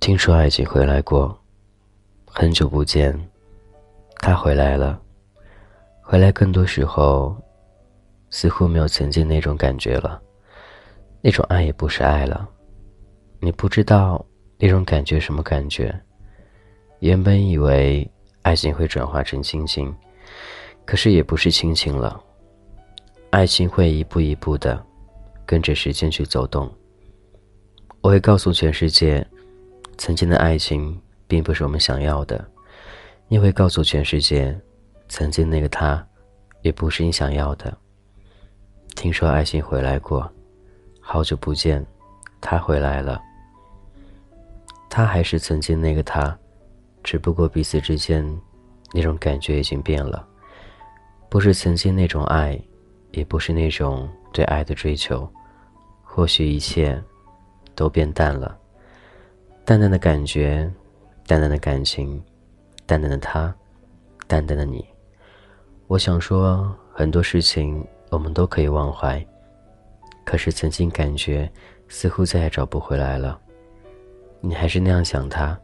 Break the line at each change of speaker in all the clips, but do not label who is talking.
听说爱情回来过，很久不见，他回来了。回来更多时候，似乎没有曾经那种感觉了，那种爱也不是爱了。你不知道那种感觉什么感觉。原本以为爱情会转化成亲情，可是也不是亲情了。爱情会一步一步的跟着时间去走动。我会告诉全世界。曾经的爱情并不是我们想要的，你会告诉全世界，曾经那个他，也不是你想要的。听说爱情回来过，好久不见，他回来了。他还是曾经那个他，只不过彼此之间那种感觉已经变了，不是曾经那种爱，也不是那种对爱的追求，或许一切都变淡了。淡淡的感觉，淡淡的感情，淡淡的他，淡淡的你。我想说，很多事情我们都可以忘怀，可是曾经感觉似乎再也找不回来了。你还是那样想他，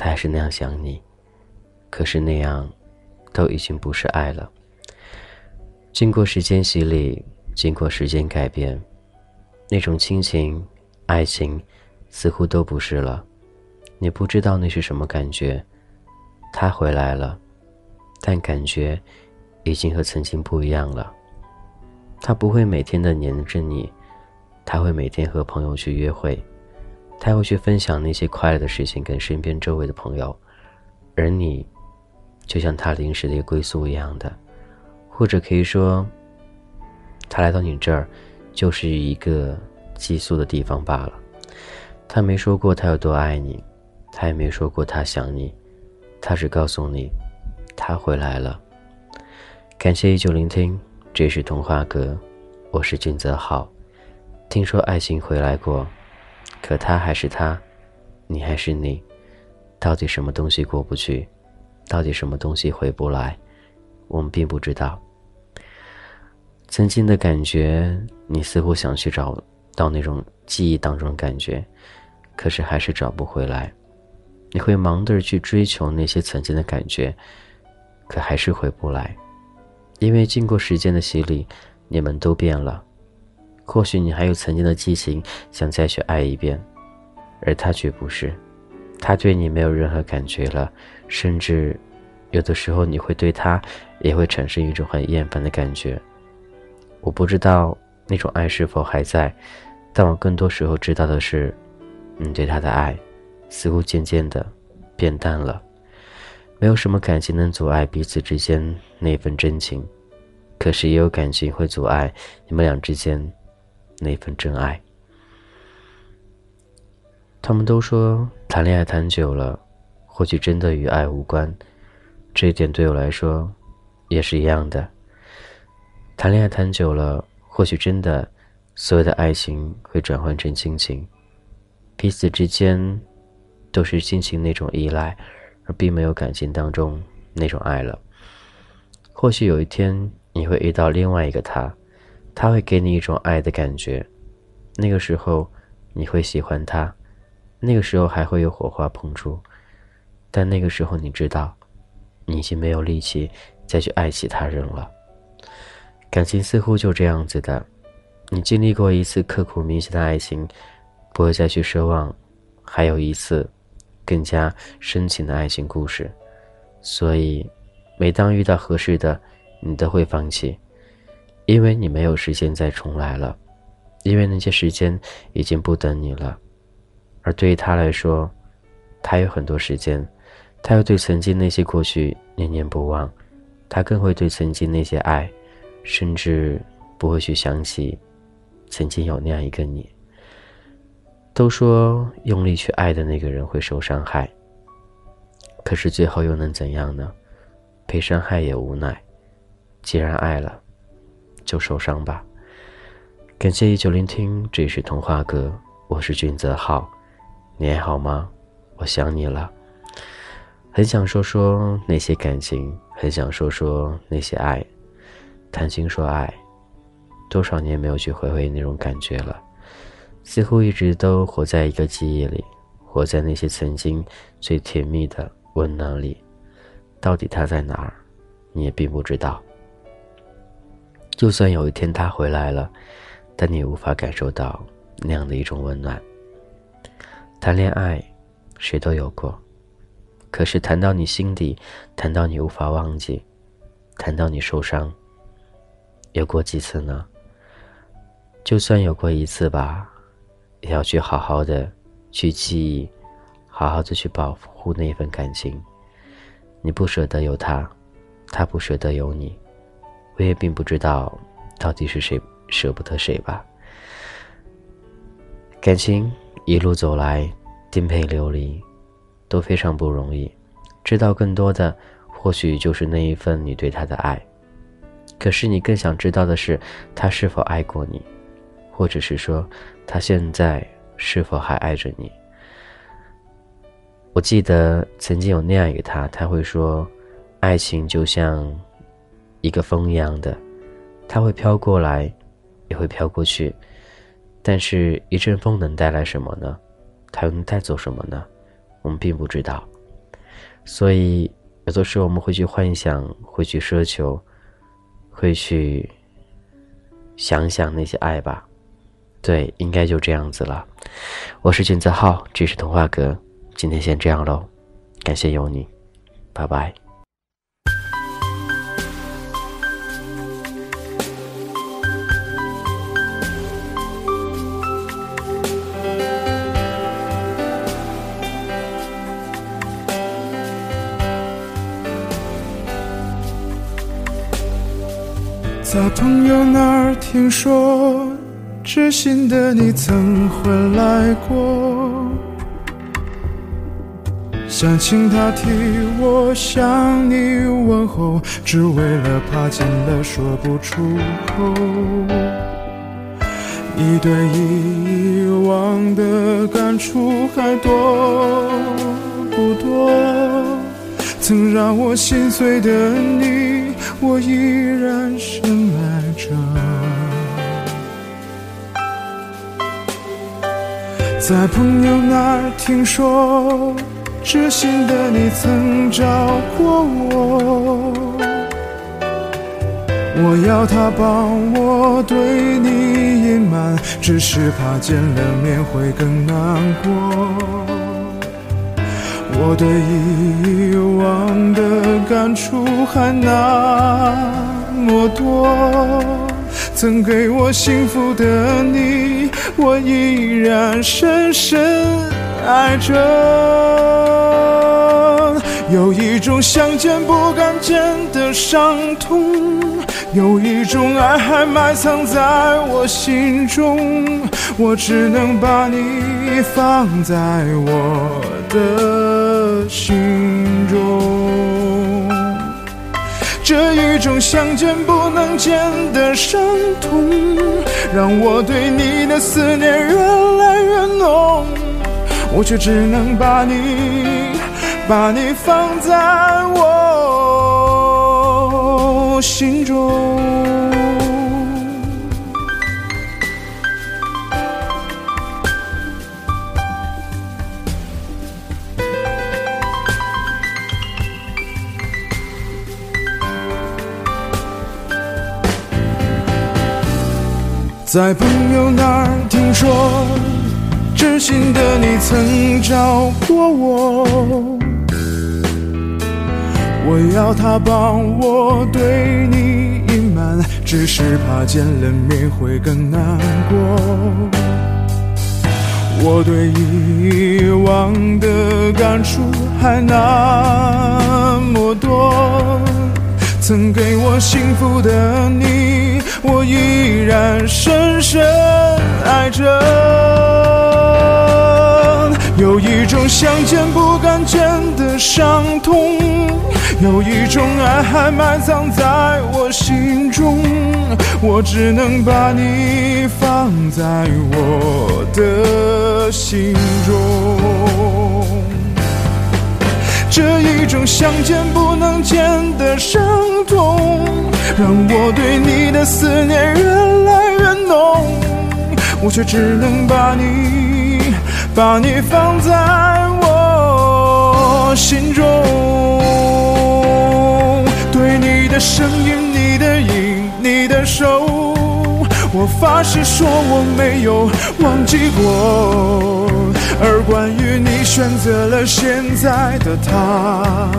他还是那样想你，可是那样都已经不是爱了。经过时间洗礼，经过时间改变，那种亲情、爱情。似乎都不是了，你不知道那是什么感觉。他回来了，但感觉已经和曾经不一样了。他不会每天的黏着你，他会每天和朋友去约会，他会去分享那些快乐的事情跟身边周围的朋友，而你，就像他临时的归宿一样的，或者可以说，他来到你这儿，就是一个寄宿的地方罢了。他没说过他有多爱你，他也没说过他想你，他只告诉你，他回来了。感谢依旧聆听，这是童话阁，我是俊泽浩。听说爱情回来过，可他还是他，你还是你，到底什么东西过不去？到底什么东西回不来？我们并不知道。曾经的感觉，你似乎想去找到那种记忆当中的感觉。可是还是找不回来，你会忙着去追求那些曾经的感觉，可还是回不来，因为经过时间的洗礼，你们都变了。或许你还有曾经的激情，想再去爱一遍，而他却不是，他对你没有任何感觉了，甚至有的时候你会对他也会产生一种很厌烦的感觉。我不知道那种爱是否还在，但我更多时候知道的是。你对他的爱，似乎渐渐的变淡了，没有什么感情能阻碍彼此之间那份真情，可是也有感情会阻碍你们俩之间那份真爱。他们都说谈恋爱谈久了，或许真的与爱无关，这一点对我来说也是一样的。谈恋爱谈久了，或许真的所有的爱情会转换成亲情。彼此之间都是亲情那种依赖，而并没有感情当中那种爱了。或许有一天你会遇到另外一个他，他会给你一种爱的感觉，那个时候你会喜欢他，那个时候还会有火花碰触，但那个时候你知道，你已经没有力气再去爱其他人了。感情似乎就这样子的，你经历过一次刻骨铭心的爱情。不会再去奢望，还有一次更加深情的爱情故事，所以每当遇到合适的，你都会放弃，因为你没有时间再重来了，因为那些时间已经不等你了。而对于他来说，他有很多时间，他又对曾经那些过去念念不忘，他更会对曾经那些爱，甚至不会去想起曾经有那样一个你。都说用力去爱的那个人会受伤害，可是最后又能怎样呢？被伤害也无奈。既然爱了，就受伤吧。感谢依旧聆听，这是童话哥，我是俊泽浩，你还好吗？我想你了。很想说说那些感情，很想说说那些爱，谈情说爱，多少年没有去回味那种感觉了，似乎一直都活在一个记忆里，活在那些曾经最甜蜜的温暖里，到底他在哪儿，你也并不知道。就算有一天他回来了，但你无法感受到那样的一种温暖。谈恋爱，谁都有过，可是谈到你心底，谈到你无法忘记，谈到你受伤，有过几次呢？就算有过一次吧，也要去好好的去记忆，好好的去保护那份感情。你不舍得有他，他不舍得有你，我也并不知道到底是谁舍不得谁吧。感情。一路走来，颠沛流离，都非常不容易。知道更多的，或许就是那一份你对他的爱。可是你更想知道的是，他是否爱过你，或者是说，他现在是否还爱着你？我记得曾经有那样一个他，他会说，爱情就像一个风一样的，它会飘过来，也会飘过去。但是，一阵风能带来什么呢？它又能带走什么呢？我们并不知道。所以，有的时候我们会去幻想，会去奢求，会去想想那些爱吧。对，应该就这样子了。我是君子浩，这是童话阁。今天先这样喽，感谢有你，拜拜。
在朋友那儿听说，知心的你曾回来过，想请他替我向你问候，只为了怕见了说不出口。你对以往的感触还多不多？曾让我心碎的你，我依然深爱着。在朋友那儿听说，知心的你曾找过我，我要他帮我对你隐瞒，只是怕见了面会更难过。我对以往的感触还那么多，曾给我幸福的你，我依然深深爱着。有一种想见不敢见的伤痛，有一种爱还埋藏在我心中，我只能把你放在我的。心中，这一种想见不能见的伤痛，让我对你的思念越来越浓，我却只能把你，把你放在我心中。在朋友那儿听说，知心的你曾找过我，我要他帮我对你隐瞒，只是怕见了面会更难过。我对以往的感触还那么多，曾给我幸福的你。我依然深深爱着，有一种想见不敢见的伤痛，有一种爱还埋藏在我心中，我只能把你放在我的心中。这一种想见不能见的伤痛，让我对你的思念越来越浓，我却只能把你，把你放在我心中。对你的声音，你的影，你的手，我发誓说我没有忘记过。而关于你选择了现在的他，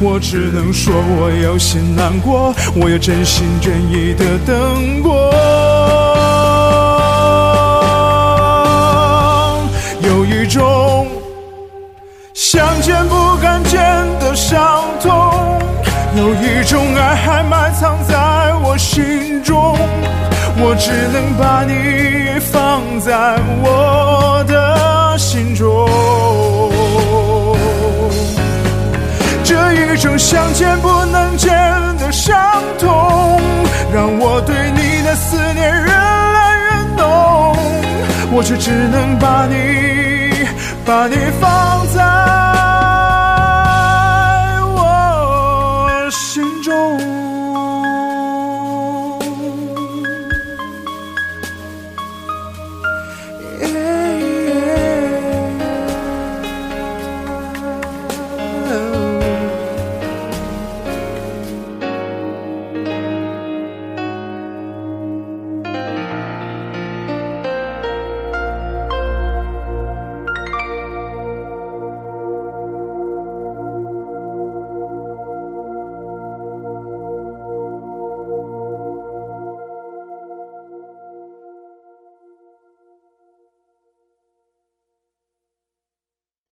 我只能说我有些难过，我也真心真意的等过。有一种想见不敢见的伤痛，有一种爱还埋藏在我心中，我只能把你放在我的。心中，这一种想见不能见的伤痛，让我对你的思念越来越浓，我却只能把你，把你放在。